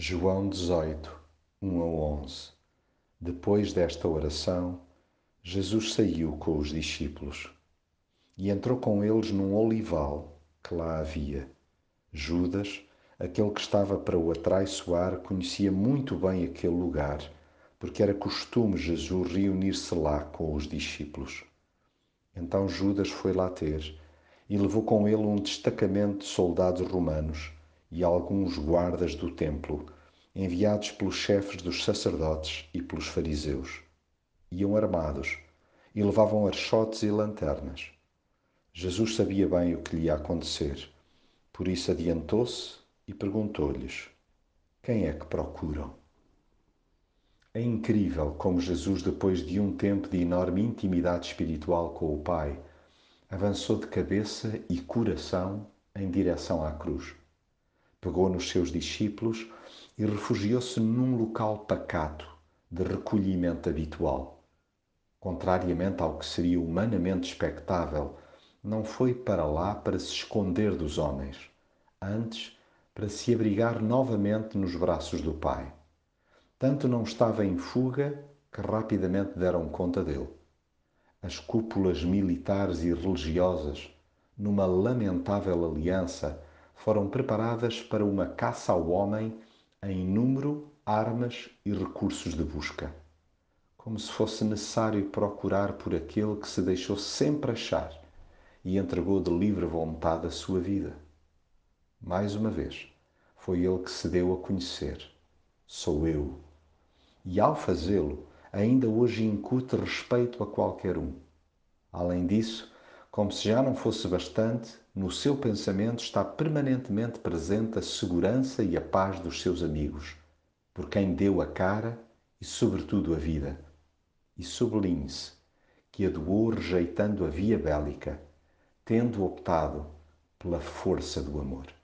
João 18, 1 a 11 Depois desta oração, Jesus saiu com os discípulos e entrou com eles num olival que lá havia. Judas, aquele que estava para o atraiçoar, conhecia muito bem aquele lugar, porque era costume Jesus reunir-se lá com os discípulos. Então Judas foi lá ter e levou com ele um destacamento de soldados romanos e alguns guardas do templo, enviados pelos chefes dos sacerdotes e pelos fariseus. Iam armados e levavam archotes e lanternas. Jesus sabia bem o que lhe ia acontecer, por isso adiantou-se e perguntou-lhes: Quem é que procuram? É incrível como Jesus, depois de um tempo de enorme intimidade espiritual com o Pai, avançou de cabeça e coração em direção à cruz pegou nos seus discípulos e refugiou-se num local pacato de recolhimento habitual. Contrariamente ao que seria humanamente expectável, não foi para lá para se esconder dos homens, antes para se abrigar novamente nos braços do Pai. Tanto não estava em fuga que rapidamente deram conta dele. As cúpulas militares e religiosas, numa lamentável aliança, foram preparadas para uma caça ao homem em número, armas e recursos de busca, como se fosse necessário procurar por aquele que se deixou sempre achar e entregou de livre vontade a sua vida. Mais uma vez, foi ele que se deu a conhecer: sou eu. E ao fazê-lo, ainda hoje incute respeito a qualquer um. Além disso, como se já não fosse bastante, no seu pensamento está permanentemente presente a segurança e a paz dos seus amigos, por quem deu a cara e, sobretudo, a vida. E sublinhe-se que a doou rejeitando a via bélica, tendo optado pela força do amor.